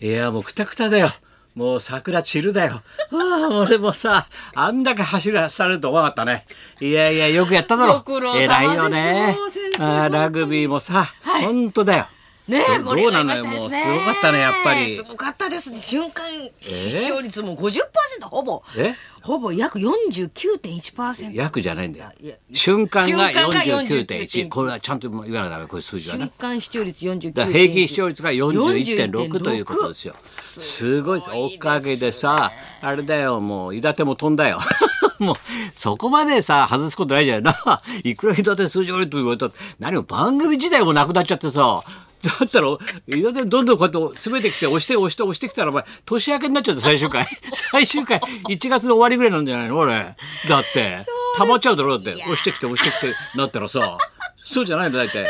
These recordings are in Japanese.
いやもうくたくただよもう桜散るだよ。ああ、俺もさ、あんだけ走らされると思わなかったね。いやいや、よくやっただろ。ご苦偉いよねああラグビーもさ、はい本当だよ。ねえ、どうなのよ。もうすごかったね、やっぱりす。ごかったですね。瞬間視聴率も50%ほぼ。え？ほぼ約49.1%。約じゃないんだよ。瞬間が瞬間が49.1。49.1これはちゃんと言わなダメ、これ数字は瞬ね。間視聴率49.1。だから平均視聴率が41.6 41.6ということですよ。すごい、おかげでさ、あれだよ、もう、伊達も飛んだよ。もう、そこまでさ、外すことないじゃんな。いくら伊達数字悪いと言われたら、何も番組自体もなくなっちゃってさ、だったら、伊達どんどんこうやって詰めてきて、押して押して押してきたら、お前、年明けになっちゃって最終回。最終回、1月の終わりぐらいなんじゃないの俺。だって、溜まっちゃうだろ、だって。押してきて押してきて、なったらさ。そうじゃないの、大体。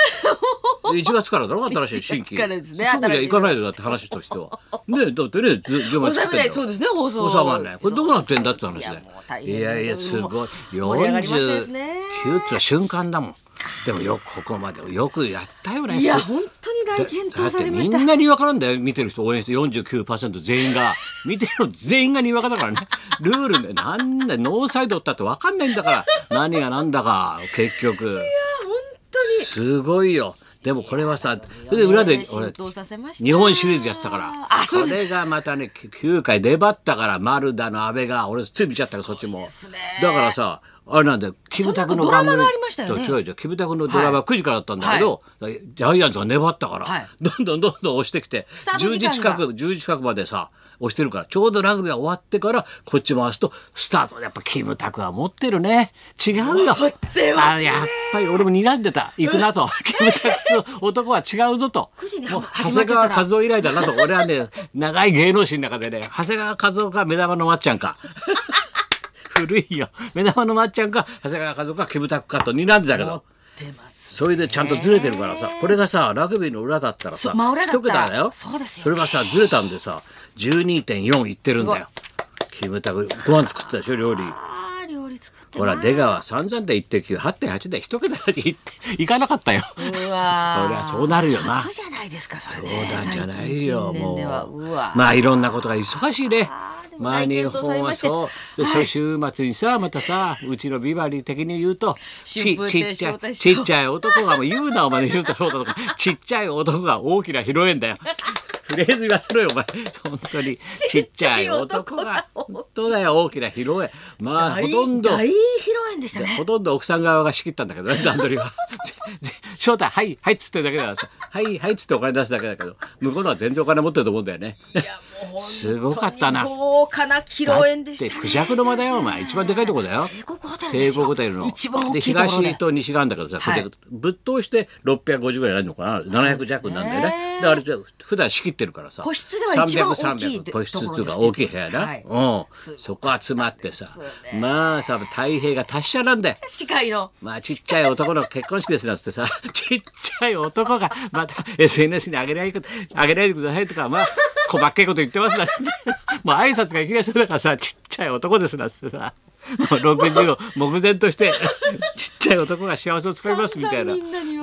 1月からだろ新しい新規。1月からですねそうじゃいかないよだって話としては。ねだってね、ず10万収めないそうですね放送収まんない。これどうなってんだって話でいやいや、すごい。盛り上がりましたですね49って瞬間だもん。でもよくここまでよくやったよね。いやす本当に大健闘されました。だってみんなにわかるんだよ見てる人。応援して49%全員が。見てるの全員がにわかだからね。ルールでなんだノーサイドったってわかんないんだから。何が何だか結局。本当に。すごいよでもこれはさそれで裏で俺日本シリーズやってたから。あそれがまたね9回粘ったから丸田の阿部が俺つい見ちゃったからそっちも。だからさあれなんだよ。キムタクのドラマがありましたよ違う違う。キムタクのドラマ9時からだったんだけど、ジャイアンツが粘ったから、はい。どんどんどんどん押してきてスタート10時間が。時近く10時近くまでさ押してるから。ちょうどラグビーが終わってからこっち回すとスタート。やっぱキムタクは持ってるね。違うよ。持ってますね。あやっぱり俺も睨んでた。行くなと。キムタクと男は違うぞと。9時にもう始長谷川和夫以来だなと。俺はね 長い芸能史の中でね長谷川和夫か目玉のまっちゃんか。古いよ。目玉のまっちゃんか長谷川和夫かキムタクかと睨んでたけど。出ますそれでちゃんとずれてるからさ。これがさラグビーの裏だったらさ一桁だよ。そうですよ。ねそれがさずれたんでさ12.4いってるんだよ。キムタクご飯作ってたでしょ料理。料理作ってほら出川散々で1.98.8で一桁でいっていかなかったよ。うわー。そりゃそうなるよな。そうじゃないですかそれそうね。なんじゃないよもう。まあいろんなことが忙しいね。まあ日本はそうでそう週末にさまたさうちのビバリー的に言うと ちちっちゃいちっちゃい男がもう言うなお前言うたそうだとかちっちゃい男が大きな披露宴だよフレーズ言わせろよお前。本当に。ちっちゃい男が。本当だよ。大きな披露宴。まあほ大とんど。大披露宴でしたね。ほとんど奥さん側が仕切ったんだけどね 段取りは。ぜぜ翔太はいはいっつってるだけだからさ。はいはいっつってお金出すだけだけど向こうのは全然お金持ってると思うんだよね。すごかったな。豪華な披露宴でしたね。クジャクの間だよお前。一番でかいとこだよ。帝国帝国ホテルの。一番大できいところで東と西があるんだけどさ、はい。ぶっ通して650ぐらいになるのかな？700弱になるんだよね。であれじゃ普段仕切ってるからさ個室では一番大きい300 300個室っていうか大きい部屋だ、はい。うん。そこ集まってさね。まあさ太平が達者なんだよ。司会の。まあちっちゃい男の結婚式ですなんつってさ ちっちゃい男がまた SNS に上げないで上げないでくださいとかまあ細かいこと言ってますなんて。もう挨拶がいきなりそうだからさちっちゃい男ですなんつってさ 60を目前として ちっちゃい男が幸せをつかみますみたいな。い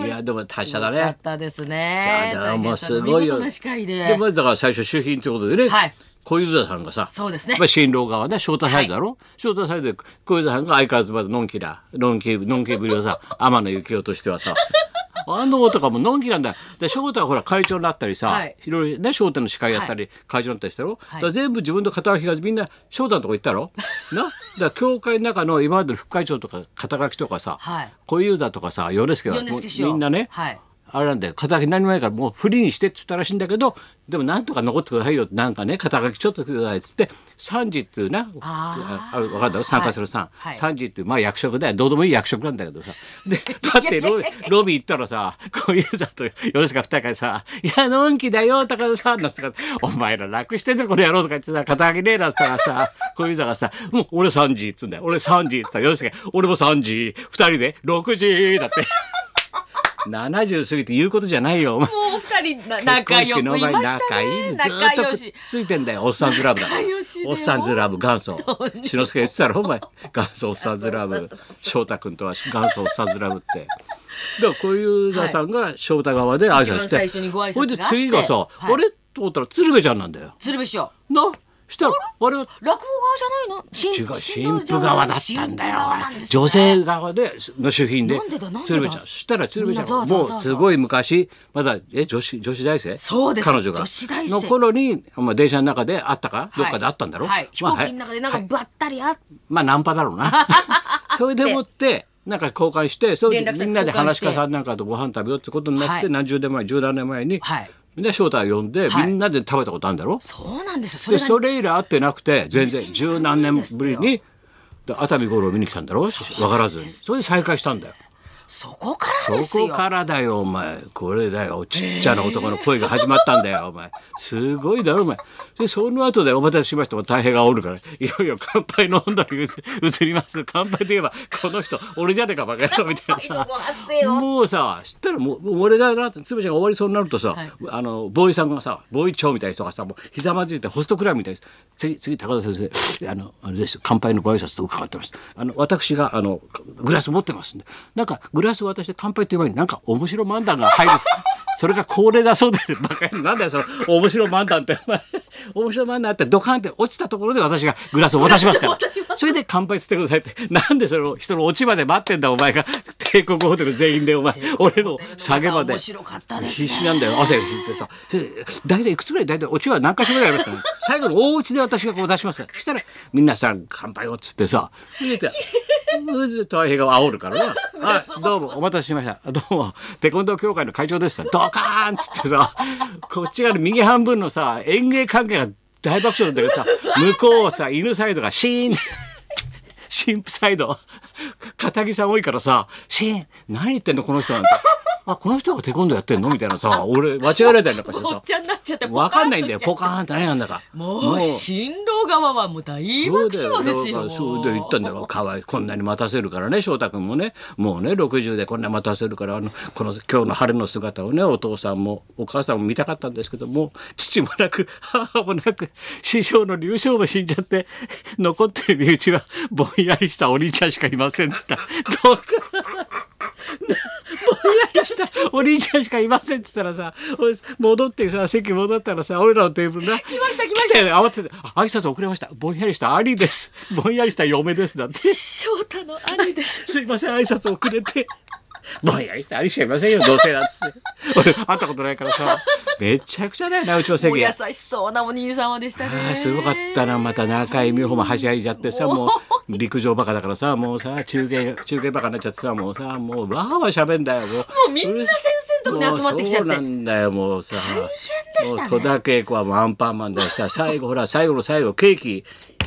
やでも達者だよかっね。たですね。だからもうすごいよ。で。でまずだから最初主賓ということでね、はい。小遊三さんがさそうですね。まあ、新郎側ね翔太サイドだろ、翔太サイドで小遊三さんが相変わらずまだのんきなのんきのんきぶりをさ天野幸雄としてはさあの男ものんきなんだ。よで翔太はほら会長になったりさ、はい。いろいろね翔太の司会やったり、会長になったりしたろ、はい。全部自分の肩書きがみんな翔太のとこ行ったろ？な？だ教会の中の今までの副会長とか肩書きとかさ、はい。小遊三とかさ米助はもう米助師匠。みんなね、はいあれなんだよ肩書き何もないからもうフリーにしてって言ったらしいんだけどでもなんとか残ってくださいよ。なんかね肩書きちょっとくださいっつって三時っていうなあああ分かんだろ参加する三、はい三時っていうまあ役職だよ。どうでもいい役職なんだけどさ。でパッてロ ロビー行ったらさ小遊三と吉川二人がさ「いやのんきだよ高田さん」なんつって「お前ら楽してんだこれやろう」とか言ってさ肩書きねえなっつったらさ小遊三がさ「もう俺三時」っつうんだよ。俺三時っつったら吉川俺も三時二人で六時だって。70過ぎて言うことじゃないよ。もう二人な仲良くいました仲いい。ね。ずっとついてんだよおっさんずラブだおっさんずラブ元祖。志の輔言ってたろ？お前。元祖おっさんずラブ。翔太君とは元祖おっさんずラブって。だから小遊三さんが翔太側で挨拶して、ほいで次がさ、はい。あれ？と思ったら鶴瓶ちゃんなんだよ。鶴瓶師匠。な？したらあれ？は落語側じゃないの？違う神父側だったんだよ女性側での主賓でなんでだ？なんでだ？鶴瓶ちゃん。そしたら鶴瓶ちゃんもうすごい昔まだえ女子女子大生？そうです。彼女が。女子大生。の頃に、まあ、電車の中で会ったか？どっかで会ったんだろ、はい、飛まあ行機の中でなんかばったりあっまあナンパだろうな。それでもって、なんか交換して、それで連絡先みんなで話し家さんなんかとご飯食べようってことになって、はい。何十年前、十何年前に、はいみんな翔太を呼んで、はい。みんなで食べたことあるんだろ？そうなんですよ。そで、れがそれ以来会ってなくて、全然2003十何年ぶりに、で熱海五郎見に来たんだろ？わからずに。それで再会したんだよ。そこからですよそこからだよ、お前。これだよ。ちっちゃな男の声が始まったんだよ、お前。すごいだろ、お前。で、その後でお待たせしました。大変がおるから、いよいよ乾杯の温度に移移ります。乾杯といえば、この人、俺じゃねえか、バカ野郎、みたいなさもうさ、知ったらもう、俺がなって、つぶちゃんが終わりそうになるとさ、はいあの、ボーイさんがさ、ボーイ長みたいな人がさ、もうひざまずいてホストクラブみたいに、次、次、高田先生、あの、あれですよ乾杯のご挨拶と伺ってます。あの、私が、あの、グラス持ってますんで、なんか、グラス渡して乾杯っていう前になんか面白漫談が入る。それが恒例だそうで、バカ野郎なんだよ、その、面白漫談って。お前面白漫談ってドカンって落ちたところで私がグラスを渡しますから。それで乾杯してくださいって。なんでその人の落ちまで待ってんだ、お前が。帝国ホテル全員で、お前、俺の下げまで。面白かったですね。必死なんだよ。汗が引いてさ。で大体いくつぐらい大体オチは何回しぐらいありますかね。最後の大オチで私がこう出しますからそしたらみんなさ乾杯をっつってさ入れて太平が煽るからな「あどうもお待たせしました。どうもテコンドー協会の会長です」ドカーンっつってさこっち側の右半分のさ園芸関係が大爆笑なんだけどさ 向こうさ犬サイドがシーン。神父サイド。片木さん多いからさ「シーン。何言ってんのこの人」なんて「あこの人がテコンドーやってんの?」みたいなさ俺間違えられたりなんかしてさおっちゃんになっちゃって分かんないんだよポポカカーンって何なんだかもう新郎側はもう大爆笑ですよそうで言ったんだよ。かわいい。こんなに待たせるからね、翔太君もね。もうね、60でこんな待たせるから、あの、この今日の晴れの姿をね、お父さんもお母さんも見たかったんですけども、父もなく、母もなく、師匠の龍将も死んじゃって、残ってる身内はぼんやりしたお兄ちゃんしかいませんって言った。どうか。したお兄ちゃんしかいませんって言ったらさ、戻ってさ、席戻ったらさ、俺らのテーブルな。来ました来ましたよ慌てて、あ挨拶遅れました。ぼんやりした兄です。ぼんやりした嫁です。だって。翔太の兄です すいません、挨拶遅れて。ぼんやりした兄しかいませんよ、どうせなんつって。俺、会ったことないからさ、めちゃくちゃだよな、うちの優。しそうなお兄様でしたね。すごかったなまた中井美穂もはしゃいじゃってさもう。陸上バカだからさもうさ中継中継バカになっちゃってさもうさもうわーわーしゃべんだよもう。みんな先生のとこに集まってきちゃって。そうなんだよもうさ。でしたね。戸田恵子はもうアンパンマンだしさ最後ほら最後の最後ケーキ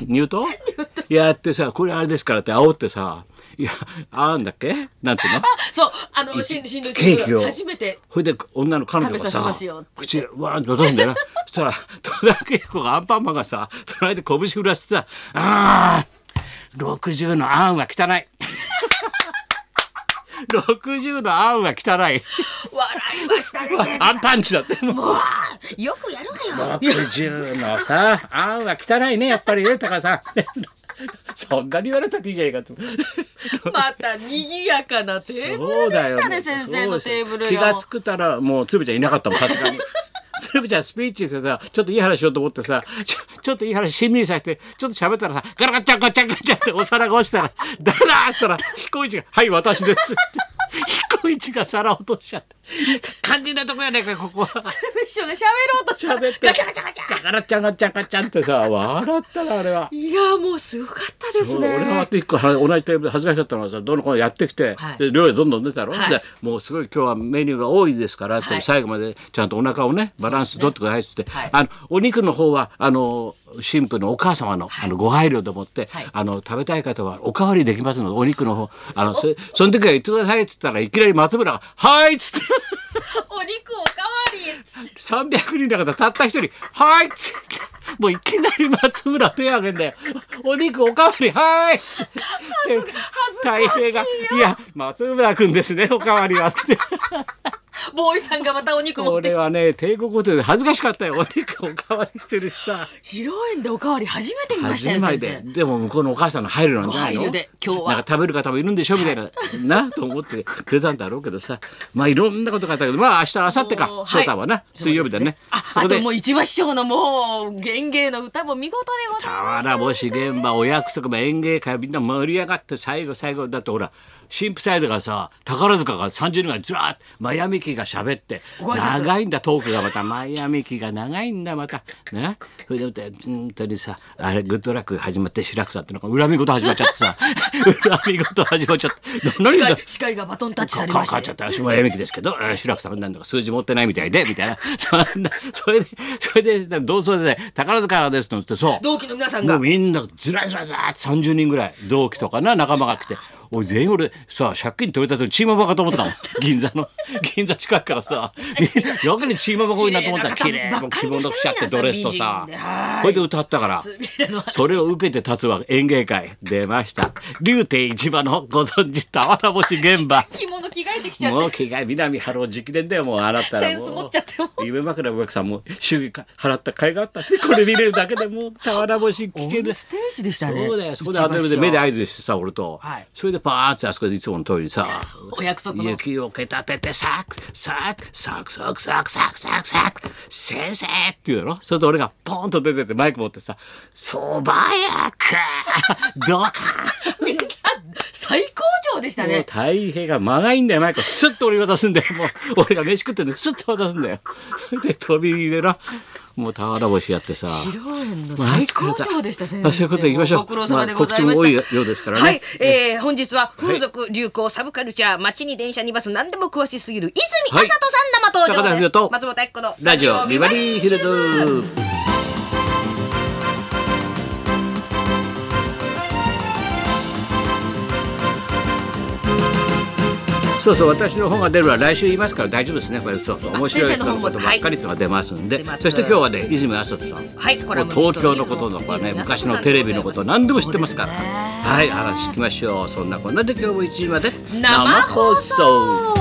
入刀 やってさこれあれですからって煽ってさいやあんだっけ？なんつうの？そうあの新新郎ケーキを。初めて。ほいで女の彼女がさ口わーんと出すんだよな そしたら戸田恵子がアンパンマンがさ隣で拳振らしてさ「あー60のあんは汚い」60のあんは汚い。笑いましたね。あんパンチだってもう。よくやるわよ。60のさあんは汚いねやっぱりね高さんそんなに言われたっていいじゃないかとまた賑やかなテーブそうだよルでしたね先生のテーブル気がつくたらもうつぶちゃんいなかったもんさすがに。つぶちゃんスピーチしてさちょっといい話しようと思ってさちょちょっといい話しんみりさせてちょっと喋ったらさガラガッチャンガッチャンガッチャンってお皿が落ちたら「誰だ?」って言ったら彦一が「はい私です」って彦一が皿落としちゃって肝心なとこやねここは。一緒で喋ろうと。したら喋って。ガチャガチャガチャ。ガラッチャンガッチャンガッチャンってさ笑ったなあれは。いやもうすごかったです俺がね一個は同じテーブルで恥ずかしかったのはさどの子やってきて、はい。で料理どんどん出たろ、はい。でもうすごい今日はメニューが多いですからはい。最後までちゃんとお腹をねバランス取ってくださいって、はい。あのお肉の方はあの神父のお母様の,、あのご配慮でもって、はい。あの食べたい方はおかわりできますのでお肉の方あのそその時は言ってくださいっつったらいきなり松村が「はい」っつって。お肉おかわりっつって。300人だからたった一人「はい!」っつって。もういきなり松村手挙げんだよ「お肉おかわり。はい!」って。恥ずかしいよ。太平が「いや松村君ですねおかわりは」ってボーイさんがまたお肉持ってきて。俺はね帝国ホテルで恥ずかしかったよ。お肉おかわりしてるしさ。披露宴でおかわり初めて見ましたよ先生。てでも向こうのお母さんの入るのじゃないの？で今日は。なんか食べる方もいるんでしょみたいな。なと思ってくれたんだろうけどさ。まあいろんなことがあったけどまあ明日明後日か。翔太はな、水曜日だね。ああともう一番師匠のもう弦芸の歌も見事でございました俵星現場お約束も演芸会みんな盛り上がって最後最後。だってほら神父サイドがさ宝塚が30人がずらーっとマイアミキが喋って長いんだトークがまた。マイアミキが長いんだまた。ね。それで本当にさあれグッドラック始まって白くさんってなんか恨み事始まっちゃってさ。恨み事始まっちゃって。何司が会司会がバトンタッチされかましたねかっちゃった私もやみきですけどえー白くさんなんだか数字持ってないみたいでみたいな。そんなそれでそれで同窓で、ね、宝塚ですのってそう。同期の皆さんもがうみんなずらずらずらって30人ぐらい同期とかな仲間が来て。俺全員俺さ借金取れた時チーママかと思ったもん。銀座の銀座近くからさ。みんなやけにチーママ多いなと思ったら綺綺麗。な着物着ちゃってドレスとさ。これで歌ったから。それを受けて立つは演芸会出ました。竜亭市場のご存知俵星現場着物着替えてきちゃって。もう着替え南春夫直伝だよもう洗ったらもう。センス持っちゃってもう。夢枕お客さんも祝儀か払った甲斐があったこれ見れるだけでもう俵星聞ける。ステージでしたね。そうだよそこでアドリブで目で合図してさ俺と、はい。それでパーってあそこでいつもの通りにさお約束の。雪をけたててサクサクサクサクサクサクサクサク先生って言うだろそうすると俺がポンと出てってマイク持ってさ素早くどうか。みんな最高潮でしたね。大変が長いんだよマイクを。スッと俺に渡すんだよもう。俺が飯食ってるのにスッと渡すんだよ。で飛び入れなもう俵星やってさ。披露宴の最高潮でした先生。まあそういうことでいきましょう。ごまあございました、告知も多いようですからね。はい、えー、本日は風俗、流行サブカルチャー街に電車にバス何でも詳しすぎる泉はい麻人さん生登場です、高田文夫と松本明子のラジオビバリーヒルズそうそう私の本が出るは来週言いますから大丈夫ですね。これそうそう面白い先生のことばっかりとか出ますんで、出ますそして今日はね泉麻人さん。はい東京のこととかね昔のテレビのこと何でも知ってますから。ね。はい話聞きましょう。そんなこんなで今日も1時まで。生放送